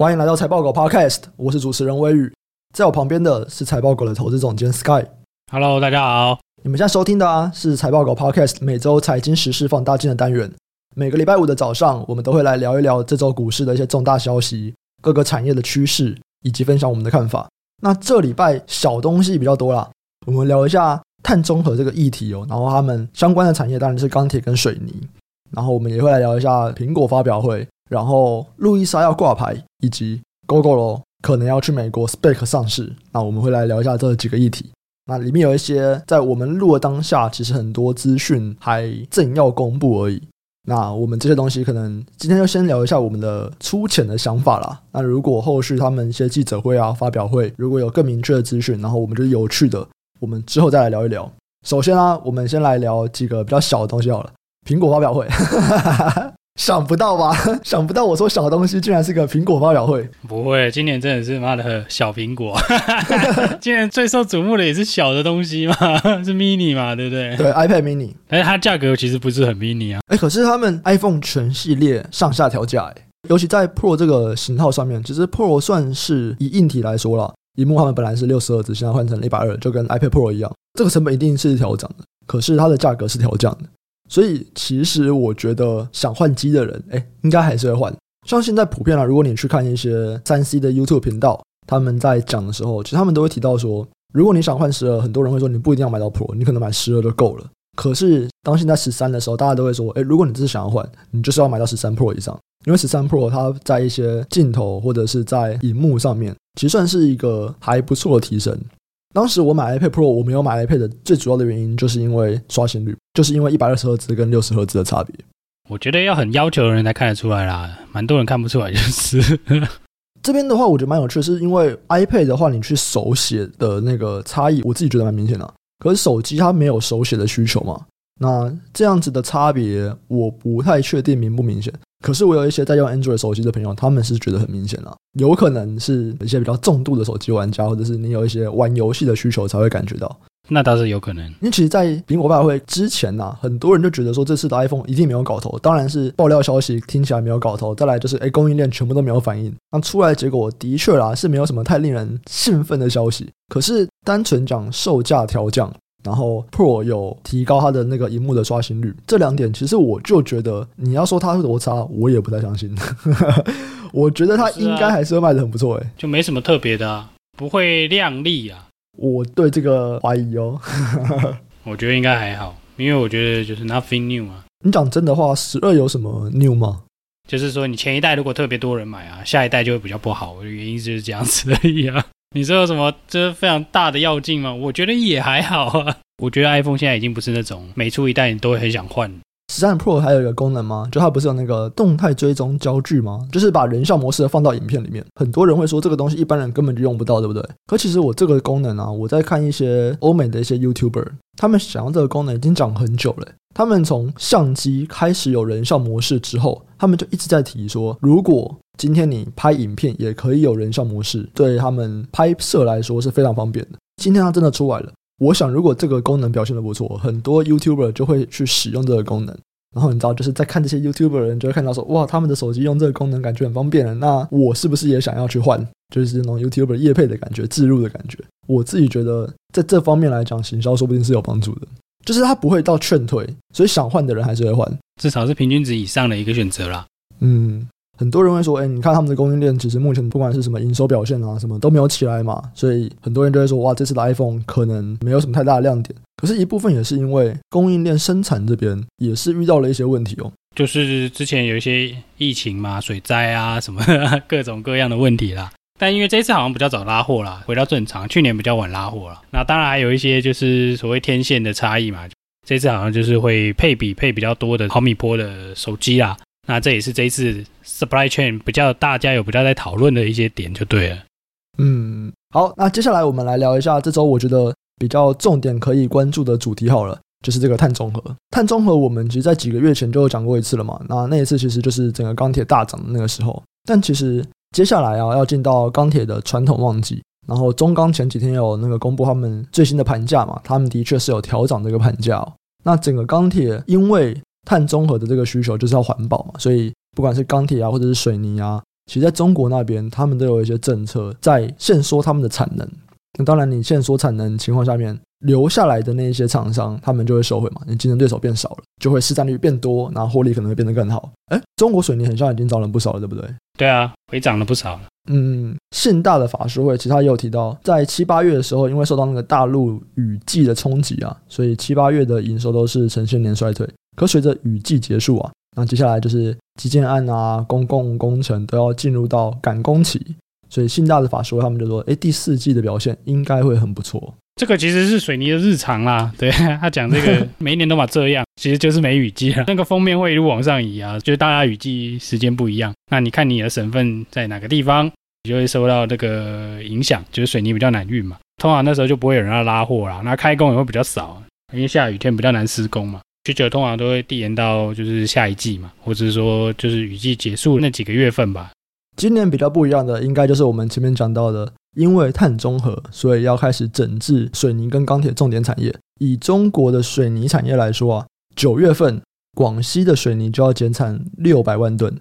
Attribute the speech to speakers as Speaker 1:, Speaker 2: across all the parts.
Speaker 1: 欢迎来到财报狗 Podcast，我是主持人威宇，在我旁边的是财报狗的投资总监 Sky。
Speaker 2: Hello，大家好。
Speaker 1: 你们现在收听的啊是财报狗 Podcast 每周财经时事放大镜的单元。每个礼拜五的早上，我们都会来聊一聊这周股市的一些重大消息、各个产业的趋势，以及分享我们的看法。那这礼拜小东西比较多啦，我们聊一下碳中和这个议题哦，然后他们相关的产业当然是钢铁跟水泥。然后我们也会来聊一下苹果发表会，然后路易莎要挂牌，以及 Gogoro 可能要去美国 SPAC 上市。那我们会来聊一下这几个议题。那里面有一些在我们录的当下，其实很多资讯还正要公布而已。那我们这些东西可能今天就先聊一下我们的粗浅的想法啦。那如果后续他们一些记者会啊、发表会，如果有更明确的资讯，然后我们就是有趣的，我们之后再来聊一聊。首先啊，我们先来聊几个比较小的东西好了。苹果发表会，想不到吧？想不到我说小东西，竟然是个苹果发表会。
Speaker 2: 不会，今年真的是妈的小苹果。今年最受瞩目的也是小的东西嘛，是 mini 嘛，对不对？
Speaker 1: 对，iPad mini。
Speaker 2: 但是它价格其实不是很 mini 啊。
Speaker 1: 哎，可是他们 iPhone 全系列上下调价，哎，尤其在 Pro 这个型号上面，其实 Pro 算是以硬体来说了，荧幕他们本来是六十赫兹，现在换成一百二，就跟 iPad Pro 一样，这个成本一定是调涨的。可是它的价格是调降的。所以其实我觉得想换机的人，哎，应该还是会换。像现在普遍啊，如果你去看一些三 C 的 YouTube 频道，他们在讲的时候，其实他们都会提到说，如果你想换十二，很多人会说你不一定要买到 Pro，你可能买十二就够了。可是当现在十三的时候，大家都会说，哎，如果你只是想要换，你就是要买到十三 Pro 以上，因为十三 Pro 它在一些镜头或者是在荧幕上面，其实算是一个还不错的提升。当时我买 iPad Pro，我没有买 iPad 最主要的原因，就是因为刷新率，就是因为一百二十赫兹跟六十赫兹的差别。
Speaker 2: 我觉得要很要求的人才看得出来啦，蛮多人看不出来就是。
Speaker 1: 这边的话，我觉得蛮有趣，是因为 iPad 的话，你去手写的那个差异，我自己觉得蛮明显的。可是手机它没有手写的需求嘛，那这样子的差别，我不太确定明不明显。可是我有一些在用 Android 手机的朋友，他们是觉得很明显啊，有可能是一些比较重度的手机玩家，或者是你有一些玩游戏的需求才会感觉到。
Speaker 2: 那倒是有可能，
Speaker 1: 因为其实，在苹果发布会之前呐、啊，很多人就觉得说这次的 iPhone 一定没有搞头。当然是爆料消息听起来没有搞头，再来就是哎，供应链全部都没有反应。那出来的结果的确啦，是没有什么太令人兴奋的消息。可是单纯讲售价调降。然后 Pro 有提高它的那个荧幕的刷新率，这两点其实我就觉得你要说它是多差，我也不太相信。我觉得它应该还是会卖的很不错诶，
Speaker 2: 就没什么特别的啊，不会亮丽啊。
Speaker 1: 我对这个怀疑哦。
Speaker 2: 我觉得应该还好，因为我觉得就是 nothing new 啊。
Speaker 1: 你讲真的话，十二有什么 new 吗？
Speaker 2: 就是说你前一代如果特别多人买啊，下一代就会比较不好。我的原因就是这样子而已啊。你说有什么这非常大的要进吗？我觉得也还好啊。我觉得 iPhone 现在已经不是那种每出一代你都会很想换。
Speaker 1: 十三 Pro 还有一个功能吗？就它不是有那个动态追踪焦距吗？就是把人像模式放到影片里面。很多人会说这个东西一般人根本就用不到，对不对？可其实我这个功能啊，我在看一些欧美的一些 YouTuber，他们想要这个功能已经讲很久了。他们从相机开始有人像模式之后，他们就一直在提说，如果今天你拍影片也可以有人像模式，对他们拍摄来说是非常方便的。今天它真的出来了，我想如果这个功能表现得不错，很多 YouTuber 就会去使用这个功能。然后你知道，就是在看这些 YouTuber 的人就会看到说，哇，他们的手机用这个功能感觉很方便了。那我是不是也想要去换？就是那种 YouTuber 业配的感觉，置入的感觉。我自己觉得在这方面来讲，行销说不定是有帮助的。就是它不会到劝退，所以想换的人还是会换，
Speaker 2: 至少是平均值以上的一个选择啦。
Speaker 1: 嗯。很多人会说，哎，你看他们的供应链，其实目前不管是什么营收表现啊，什么都没有起来嘛，所以很多人就会说，哇，这次的 iPhone 可能没有什么太大的亮点。可是，一部分也是因为供应链生产这边也是遇到了一些问题哦，
Speaker 2: 就是之前有一些疫情嘛，水灾啊什么 各种各样的问题啦。但因为这次好像比较早拉货啦，回到正常，去年比较晚拉货了。那当然还有一些就是所谓天线的差异嘛，这次好像就是会配比配比较多的毫米波的手机啦。那这也是这一次 supply chain 比较大家有比较在讨论的一些点就对了。
Speaker 1: 嗯，好，那接下来我们来聊一下这周我觉得比较重点可以关注的主题好了，就是这个碳中和。碳中和我们其实在几个月前就有讲过一次了嘛，那那一次其实就是整个钢铁大涨的那个时候。但其实接下来啊要进到钢铁的传统旺季，然后中钢前几天有那个公布他们最新的盘价嘛，他们的确是有调涨这个盘价。那整个钢铁因为碳中和的这个需求就是要环保嘛，所以不管是钢铁啊，或者是水泥啊，其实在中国那边，他们都有一些政策在限缩他们的产能。那当然，你限缩产能情况下面，留下来的那一些厂商，他们就会收回嘛，你竞争对手变少了，就会市占率变多，然后获利可能会变得更好。哎，中国水泥很像已经涨了不少了，对不对？
Speaker 2: 对啊，回涨了不少了。
Speaker 1: 嗯，信大的法说会其实他也有提到，在七八月的时候，因为受到那个大陆雨季的冲击啊，所以七八月的营收都是呈现年衰退。可随着雨季结束啊，那接下来就是基建案啊、公共工程都要进入到赶工期，所以信大的法说他们就说，哎，第四季的表现应该会很不错。
Speaker 2: 这个其实是水泥的日常啦，对他讲这个每一年都嘛这样，其实就是没雨季了，那个封面会一路往上移啊，就是大家雨季时间不一样，那你看你的省份在哪个地方，你就会受到这个影响，就是水泥比较难运嘛，通常那时候就不会有人要拉货啦，那开工也会比较少，因为下雨天比较难施工嘛。需求通常都会递延到就是下一季嘛，或者是说就是雨季结束那几个月份吧。
Speaker 1: 今年比较不一样的，应该就是我们前面讲到的，因为碳中和，所以要开始整治水泥跟钢铁重点产业。以中国的水泥产业来说啊，九月份广西的水泥就要减产六百万吨，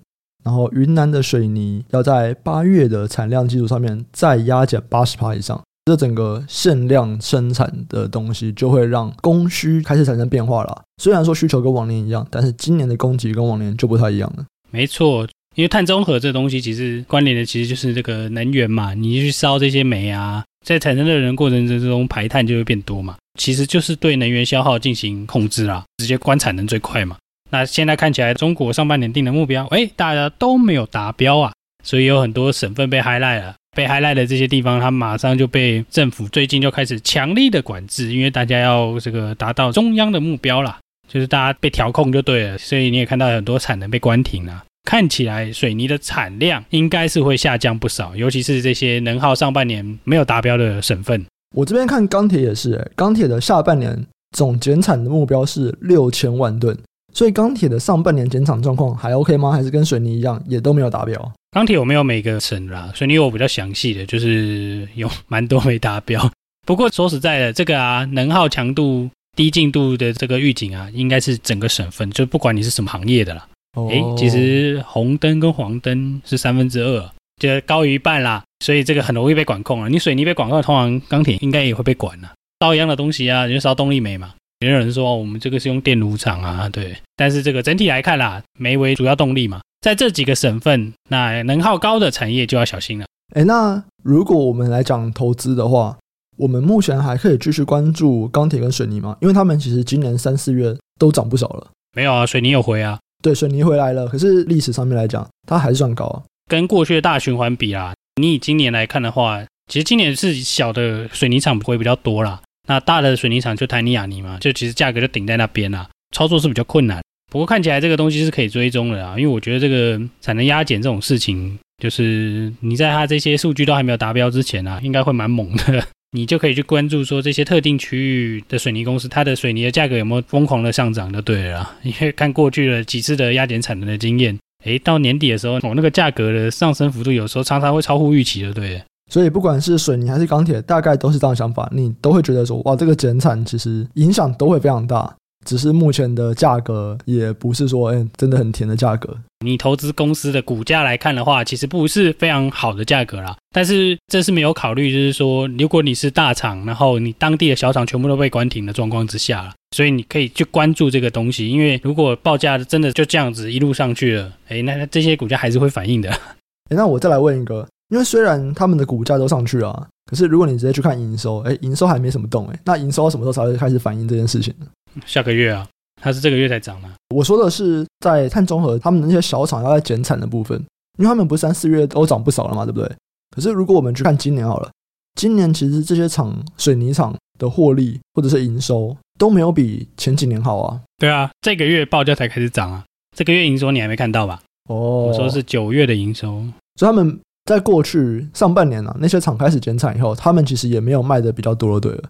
Speaker 1: 然后云南的水泥要在八月的产量基础上面再压减八十趴以上。这整个限量生产的东西，就会让供需开始产生变化了。虽然说需求跟往年一样，但是今年的供给跟往年就不太一样了。
Speaker 2: 没错，因为碳中和这东西其实关联的其实就是这个能源嘛。你去烧这些煤啊，在产生热能过程之中排碳就会变多嘛。其实就是对能源消耗进行控制啦，直接关产能最快嘛。那现在看起来，中国上半年定的目标，哎，大家都没有达标啊，所以有很多省份被 highlight 了。被 highlight 的这些地方，它马上就被政府最近就开始强力的管制，因为大家要这个达到中央的目标啦，就是大家被调控就对了。所以你也看到很多产能被关停了，看起来水泥的产量应该是会下降不少，尤其是这些能耗上半年没有达标的省份。
Speaker 1: 我这边看钢铁也是，欸，钢铁的下半年总减产的目标是六千万吨，所以钢铁的上半年减产状况还 OK 吗？还是跟水泥一样，也都没有达标？
Speaker 2: 钢铁我没有每个省啦，水泥我比较详细的，就是有蛮多没达标。不过说实在的，这个啊能耗强度低进度的这个预警啊，应该是整个省份，就不管你是什么行业的啦。哎、哦，其实红灯跟黄灯是三分之二，就高于一半啦，所以这个很容易被管控了。你水泥被管控，通常钢铁应该也会被管了。烧一样的东西啊，你就烧动力煤嘛。也有人说我们这个是用电炉厂啊，对，但是这个整体来看啦，煤为主要动力嘛。在这几个省份，那能耗高的产业就要小心了。
Speaker 1: 哎，那如果我们来讲投资的话，我们目前还可以继续关注钢铁跟水泥吗？因为他们其实今年三四月都涨不少了。
Speaker 2: 没有啊，水泥有回啊。
Speaker 1: 对，水泥回来了，可是历史上面来讲，它还是算高啊。
Speaker 2: 跟过去的大循环比啊，你以今年来看的话，其实今年是小的水泥厂会比较多啦。那大的水泥厂就台泥、亚泥嘛，就其实价格就顶在那边啦，操作是比较困难。不过看起来这个东西是可以追踪的啊，因为我觉得这个产能压减这种事情，就是你在它这些数据都还没有达标之前啊，应该会蛮猛的。你就可以去关注说这些特定区域的水泥公司，它的水泥的价格有没有疯狂的上涨就对了。因为看过去了几次的压减产能的经验，诶，到年底的时候，哦，那个价格的上升幅度有时候常常会超乎预期的，对。
Speaker 1: 所以不管是水泥还是钢铁，大概都是这样想法，你都会觉得说，哇，这个减产其实影响都会非常大。只是目前的价格也不是说，哎，真的很甜的价格。
Speaker 2: 你投资公司的股价来看的话，其实不是非常好的价格啦。但是这是没有考虑，就是说，如果你是大厂，然后你当地的小厂全部都被关停的状况之下了，所以你可以去关注这个东西。因为如果报价真的就这样子一路上去了，哎，那这些股价还是会反应的。
Speaker 1: 哎，那我再来问一个，因为虽然他们的股价都上去了啊，可是如果你直接去看营收，哎，营收还没什么动，哎，那营收什么时候才会开始反映这件事情呢？
Speaker 2: 下个月啊，它是这个月才涨的。
Speaker 1: 我说的是在碳中和，他们那些小厂要在减产的部分，因为他们不是三四月都涨不少了嘛，对不对？可是如果我们去看今年好了，今年其实这些厂水泥厂的获利或者是营收都没有比前几年好啊。
Speaker 2: 对啊，这个月报价才开始涨啊，这个月营收你还没看到吧？哦，我说是九月的营收，
Speaker 1: 所以他们在过去上半年啊，那些厂开始减产以后，他们其实也没有卖的比较多了，对了。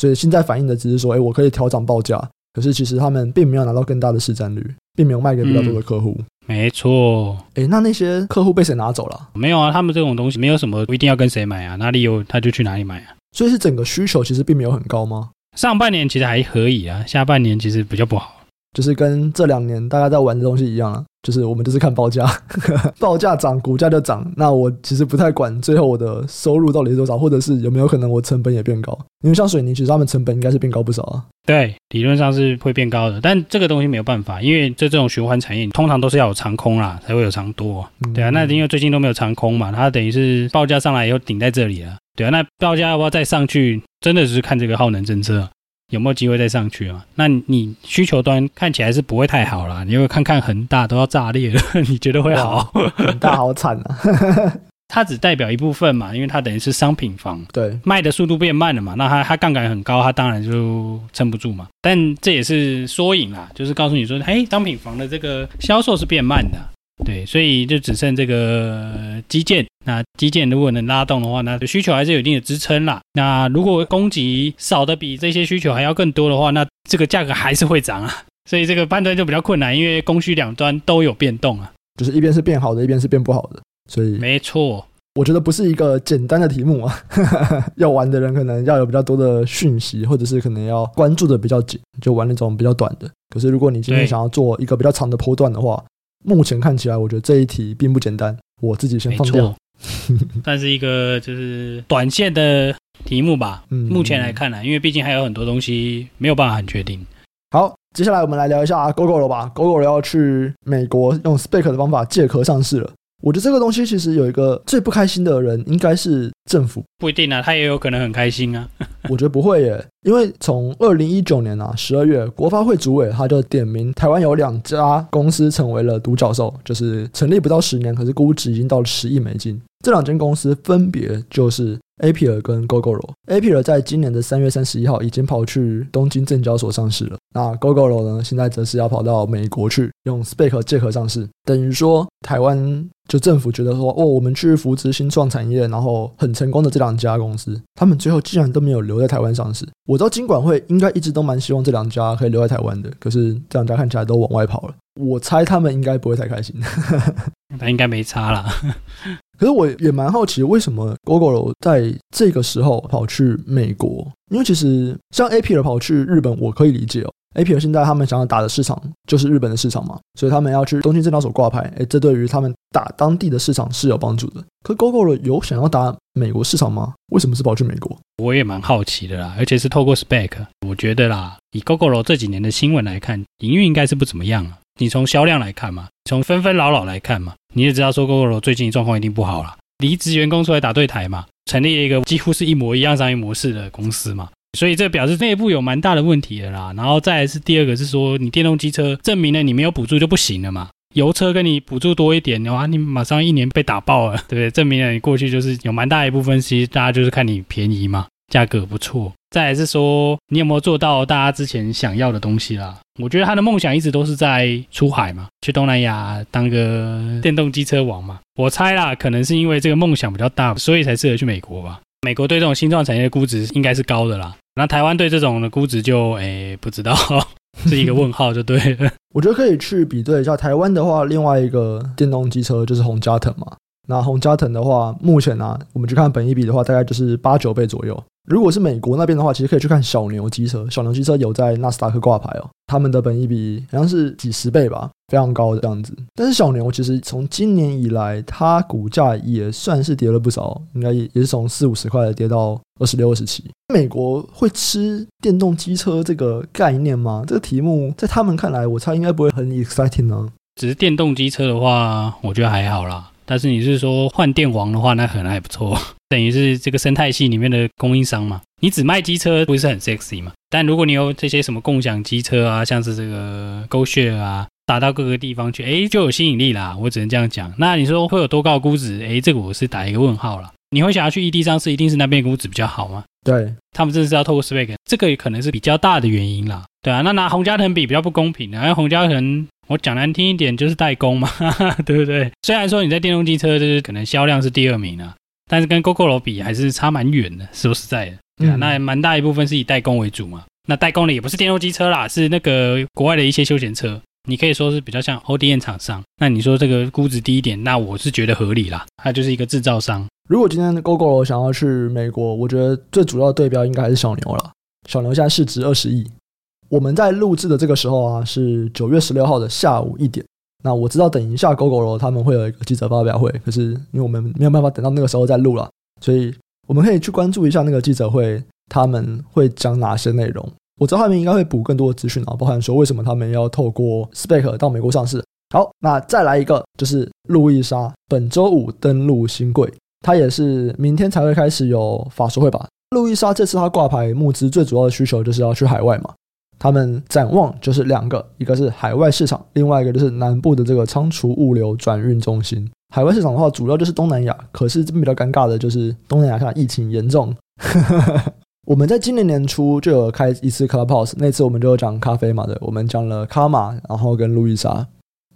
Speaker 1: 所以现在反映的只是说，哎，我可以调整报价，可是其实他们并没有拿到更大的市占率，并没有卖给比较多的客户。
Speaker 2: 嗯、没错，
Speaker 1: 哎，那那些客户被谁拿走了？
Speaker 2: 没有啊，他们这种东西没有什么一定要跟谁买啊，哪里有他就去哪里买啊。
Speaker 1: 所以是整个需求其实并没有很高吗？
Speaker 2: 上半年其实还可以啊，下半年其实比较不好。
Speaker 1: 就是跟这两年大家在玩的东西一样啊，就是我们就是看报价，报价涨，股价就涨。那我其实不太管最后我的收入到底是多少，或者是有没有可能我成本也变高。因为像水泥，其实他们成本应该是变高不少啊。
Speaker 2: 对，理论上是会变高的，但这个东西没有办法，因为这这种循环产业通常都是要有长空啦，才会有长多。对啊，那因为最近都没有长空嘛，它等于是报价上来以后顶在这里了。对啊，那报价要不要再上去，真的只是看这个耗能政策。有没有机会再上去啊？那你需求端看起来是不会太好啦。你会看看恒大都要炸裂了，你觉得会好？
Speaker 1: 恒大好惨啊！
Speaker 2: 它只代表一部分嘛，因为它等于是商品房，
Speaker 1: 对，
Speaker 2: 卖的速度变慢了嘛。那它它杠杆很高，它当然就撑不住嘛。但这也是缩影啦，就是告诉你说，嘿，商品房的这个销售是变慢的。对，所以就只剩这个基建。那基建如果能拉动的话，那需求还是有一定的支撑啦。那如果供给少的比这些需求还要更多的话，那这个价格还是会涨啊。所以这个判断就比较困难，因为供需两端都有变动啊。
Speaker 1: 就是一边是变好的，一边是变不好的。所以
Speaker 2: 没错，
Speaker 1: 我觉得不是一个简单的题目啊。要玩的人可能要有比较多的讯息，或者是可能要关注的比较紧，就玩那种比较短的。可是如果你今天想要做一个比较长的波段的话，目前看起来，我觉得这一题并不简单。我自己先放掉，
Speaker 2: 算是一个就是短线的题目吧。嗯，目前来看呢，因为毕竟还有很多东西没有办法很确定。
Speaker 1: 好，接下来我们来聊一下 Gogoro 吧。Gogoro 要去美国用 SPAC 的方法借壳上市了。我觉得这个东西其实有一个最不开心的人，应该是政府。
Speaker 2: 不一定啊，他也有可能很开心啊。
Speaker 1: 我觉得不会耶，因为从二零一九年啊十二月，国发会主委他就点名台湾有两家公司成为了独角兽，就是成立不到十年，可是估值已经到了十亿美金。这两间公司分别就是 a p r 跟 Gogoro。a p r 在今年的三月三十一号已经跑去东京证交所上市了。那 Gogoro 呢，现在则是要跑到美国去用 SPAC 借壳上市，等于说台湾。就政府觉得说，哦，我们去扶持新创产业，然后很成功的这两家公司，他们最后竟然都没有留在台湾上市。我知道金管会应该一直都蛮希望这两家可以留在台湾的，可是这两家看起来都往外跑了。我猜他们应该不会太开心。
Speaker 2: 他应该没差啦。
Speaker 1: 可是我也蛮好奇，为什么 Gogoro 在这个时候跑去美国？因为其实像 A P L 跑去日本，我可以理解哦。A P L 现在他们想要打的市场就是日本的市场嘛，所以他们要去东京证交所挂牌，诶，这对于他们打当地的市场是有帮助的。可 Gogoro 有想要打美国市场吗？为什么是跑去美国？
Speaker 2: 我也蛮好奇的啦，而且是透过 Spec，。我觉得啦，以 Google 这几年的新闻来看，营运应该是不怎么样啊。你从销量来看嘛，从纷纷扰扰来看嘛，你也知道说 Gogoro 最近状况一定不好了。离职员工出来打对台嘛，成立一个几乎是一模一样商业模式的公司嘛。所以这表示内部有蛮大的问题的啦，然后再来是第二个是说，你电动机车证明了你没有补助就不行了嘛，油车跟你补助多一点的话，你马上一年被打爆了，对不对？证明了你过去就是有蛮大一部分，其实大家就是看你便宜嘛，价格不错。再来是说，你有没有做到大家之前想要的东西啦？我觉得他的梦想一直都是在出海嘛，去东南亚当个电动机车王嘛。我猜啦，可能是因为这个梦想比较大，所以才适合去美国吧。美国对这种新创产业的估值应该是高的啦，那台湾对这种的估值就诶不知道，是一个问号就对了。
Speaker 1: 我觉得可以去比对一下台湾的话，另外一个电动机车就是宏佳腾嘛。那洪家腾的话，目前呢、我们去看本益比的话，大概就是八九倍左右。如果是美国那边的话，其实可以去看小牛机车。小牛机车有在纳斯达克挂牌哦，他们的本益比好像是几十倍吧，非常高的这样子。但是小牛其实从今年以来，它股价也算是跌了不少，应该也也是从四五十块跌到二十六、二十七。美国会吃电动机车这个概念吗？这个题目在他们看来，我猜应该不会很 exciting 呢。
Speaker 2: 只是电动机车的话，我觉得还好啦。但是你是说换电王的话，那可能还不错。等于是这个生态系里面的供应商嘛，你只卖机车不是很 sexy 嘛？但如果你有这些什么共享机车啊，像是这个 GoShare 啊，打到各个地方去，哎，就有吸引力啦。我只能这样讲。那你说会有多高估值？哎，这个我是打一个问号了。你会想要去异地上市，一定是那边估值比较好吗？
Speaker 1: 对，他
Speaker 2: 们真的是要透过 SPAC，这个也可能是比较大的原因啦。对啊，那拿洪家腾比比较不公平的，因为洪家腾我讲难听一点就是代工嘛，哈哈，对不对？虽然说你在电动机车就是可能销量是第二名啊。但是跟 Gogoro 比还是差蛮远的，说实在的，对啊，那蛮大一部分是以代工为主嘛。那代工的也不是电动机车啦，是那个国外的一些休闲车，你可以说是比较像 ODM 厂商。那你说这个估值低一点，那我是觉得合理啦。它就是一个制造商。
Speaker 1: 如果今天的 Gogoro 想要去美国，我觉得最主要的对标应该还是小牛了。小牛现在市值二十亿，我们在录制的这个时候啊，是九月十六号的下午一点。那我知道等一下 Gogoro 他们会有一个记者发表会，可是因为我们没有办法等到那个时候再录了，所以我们可以去关注一下那个记者会，他们会讲哪些内容。我知道他们应该会补更多的资讯啊，包含说为什么他们要透过 SPAC 到美国上市。好，那再来一个，就是路易莎本周五登陆新柜，它也是明天才会开始有法说会吧。路易莎这次它挂牌募资最主要的需求就是要去海外嘛，他们展望就是两个，一个是海外市场，另外一个就是南部的这个仓储物流转运中心。海外市场的话，主要就是东南亚，可是这边比较尴尬的就是东南亚现在疫情严重。我们在今年年初就有开一次 Clubhouse，那次我们就讲咖啡嘛，对，我们讲了卡玛，然后跟路易莎，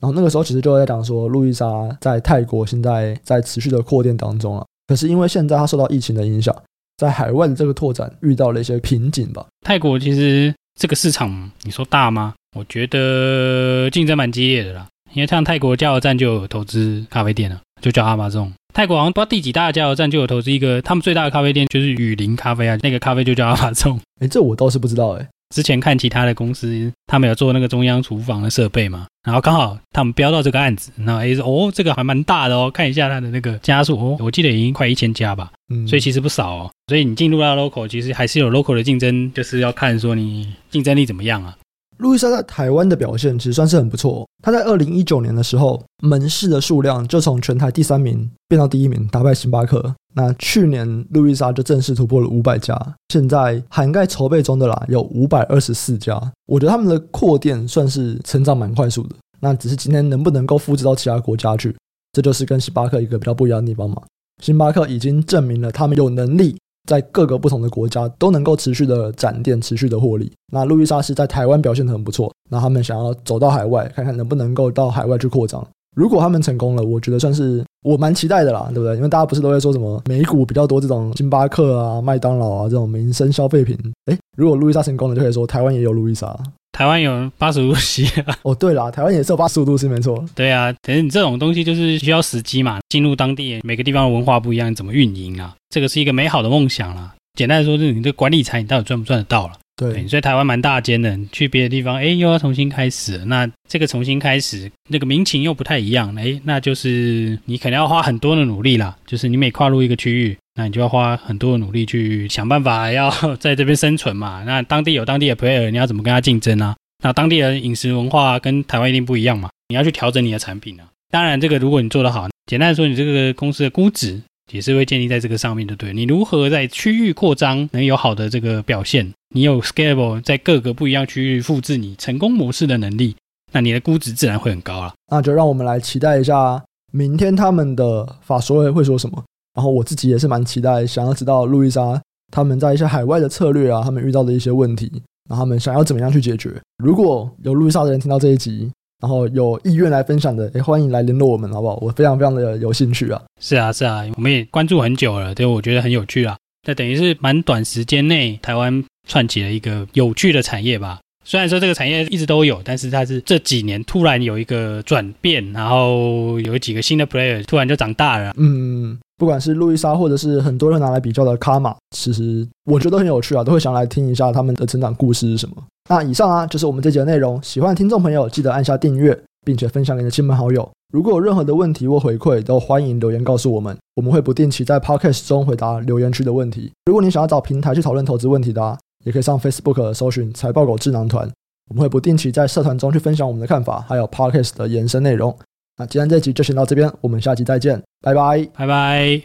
Speaker 1: 然后那个时候其实就在讲说路易莎在泰国现在在持续的扩店当中啊，可是因为现在它受到疫情的影响。在海外的这个拓展遇到了一些瓶颈吧。
Speaker 2: 泰国其实这个市场，你说大吗？我觉得竞争蛮激烈的啦。因为像泰国加油站就有投资咖啡店了，就叫阿玛这种。泰国好像不知道第几大的加油站就有投资一个，他们最大的咖啡店就是雨林咖啡啊，那个咖啡就叫阿玛众。
Speaker 1: 哎，这我倒是不知道哎。
Speaker 2: 之前看其他的公司，他们有做那个中央厨房的设备嘛，然后刚好他们标到这个案子，然后哎说哦，这个还蛮大的哦，看一下它的那个家数哦，我记得已经快一千家吧，嗯，所以其实不少哦，所以你进入到 local，其实还是有 local 的竞争，就是要看说你竞争力怎么样啊。
Speaker 1: 路易莎在台湾的表现其实算是很不错。他在二零一九年的时候，门市的数量就从全台第三名变到第一名，打败星巴克。那去年路易莎就正式突破了五百家，现在涵盖筹备中的啦，有五百二十四家。我觉得他们的扩店算是成长蛮快速的。那只是今天能不能够复制到其他国家去，这就是跟星巴克一个比较不一样的地方嘛。星巴克已经证明了他们有能力。在各个不同的国家都能够持续的展店，持续的获利。那路易莎是在台湾表现的很不错，那他们想要走到海外，看看能不能够到海外去扩张。如果他们成功了，我觉得算是我蛮期待的啦，对不对？因为大家不是都会说什么美股比较多这种星巴克啊、麦当劳啊这种民生消费品。诶，如果路易莎成功了，就可以说台湾也有路易莎。
Speaker 2: 台湾有八十五度 C
Speaker 1: 哦，对啦，台湾也是有八十五度 C，没错。
Speaker 2: 对啊，可是你这种东西就是需要时机嘛，进入当地每个地方的文化不一样，你怎么运营啊？这个是一个美好的梦想啦。简单来说，就是你这管理财，你到底赚不赚得到了？对，所以台湾蛮大间的，去别的地方，哎，又要重新开始。那这个重新开始，那个民情又不太一样，哎，那就是你可能要花很多的努力啦。就是你每跨入一个区域，那你就要花很多的努力去想办法要 在这边生存嘛。那当地有当地的 player，你要怎么跟他竞争啊？那当地的饮食文化跟台湾一定不一样嘛，你要去调整你的产品啊。当然，这个如果你做得好，简单的说，你这个公司的估值也是会建立在这个上面的。对，你如何在区域扩张能有好的这个表现，你有 scalable 在各个不一样区域复制你成功模式的能力，那你的估值自然会很高了。
Speaker 1: 那就让我们来期待一下明天他们的法说会会说什么。然后我自己也是蛮期待，想要知道路易莎他们在一些海外的策略啊，他们遇到的一些问题。然后他们想要怎么样去解决？如果有路易莎的人听到这一集，然后有意愿来分享的，也，欢迎来联络我们，好不好？我非常非常的有兴趣啊！
Speaker 2: 是啊，是啊，我们也关注很久了，对，我觉得很有趣啊。那等于是蛮短时间内台湾串起了一个有趣的产业吧。虽然说这个产业一直都有，但是它是这几年突然有一个转变，然后有几个新的 player 突然就长大了。
Speaker 1: 嗯。不管是路易莎，或者是很多人拿来比较的卡玛，其实我觉得很有趣啊，都会想来听一下他们的成长故事是什么。那以上啊，就是我们这集的内容。喜欢听众朋友，记得按下订阅，并且分享给你的亲朋好友。如果有任何的问题或回馈，都欢迎留言告诉我们，我们会不定期在 Podcast 中回答留言区的问题。如果你想要找平台去讨论投资问题的啊，也可以上 Facebook 搜寻财报狗智囊团，我们会不定期在社团中去分享我们的看法，还有 Podcast 的延伸内容。那今天这集就先到这边，我们下集再见，拜拜，
Speaker 2: 拜拜。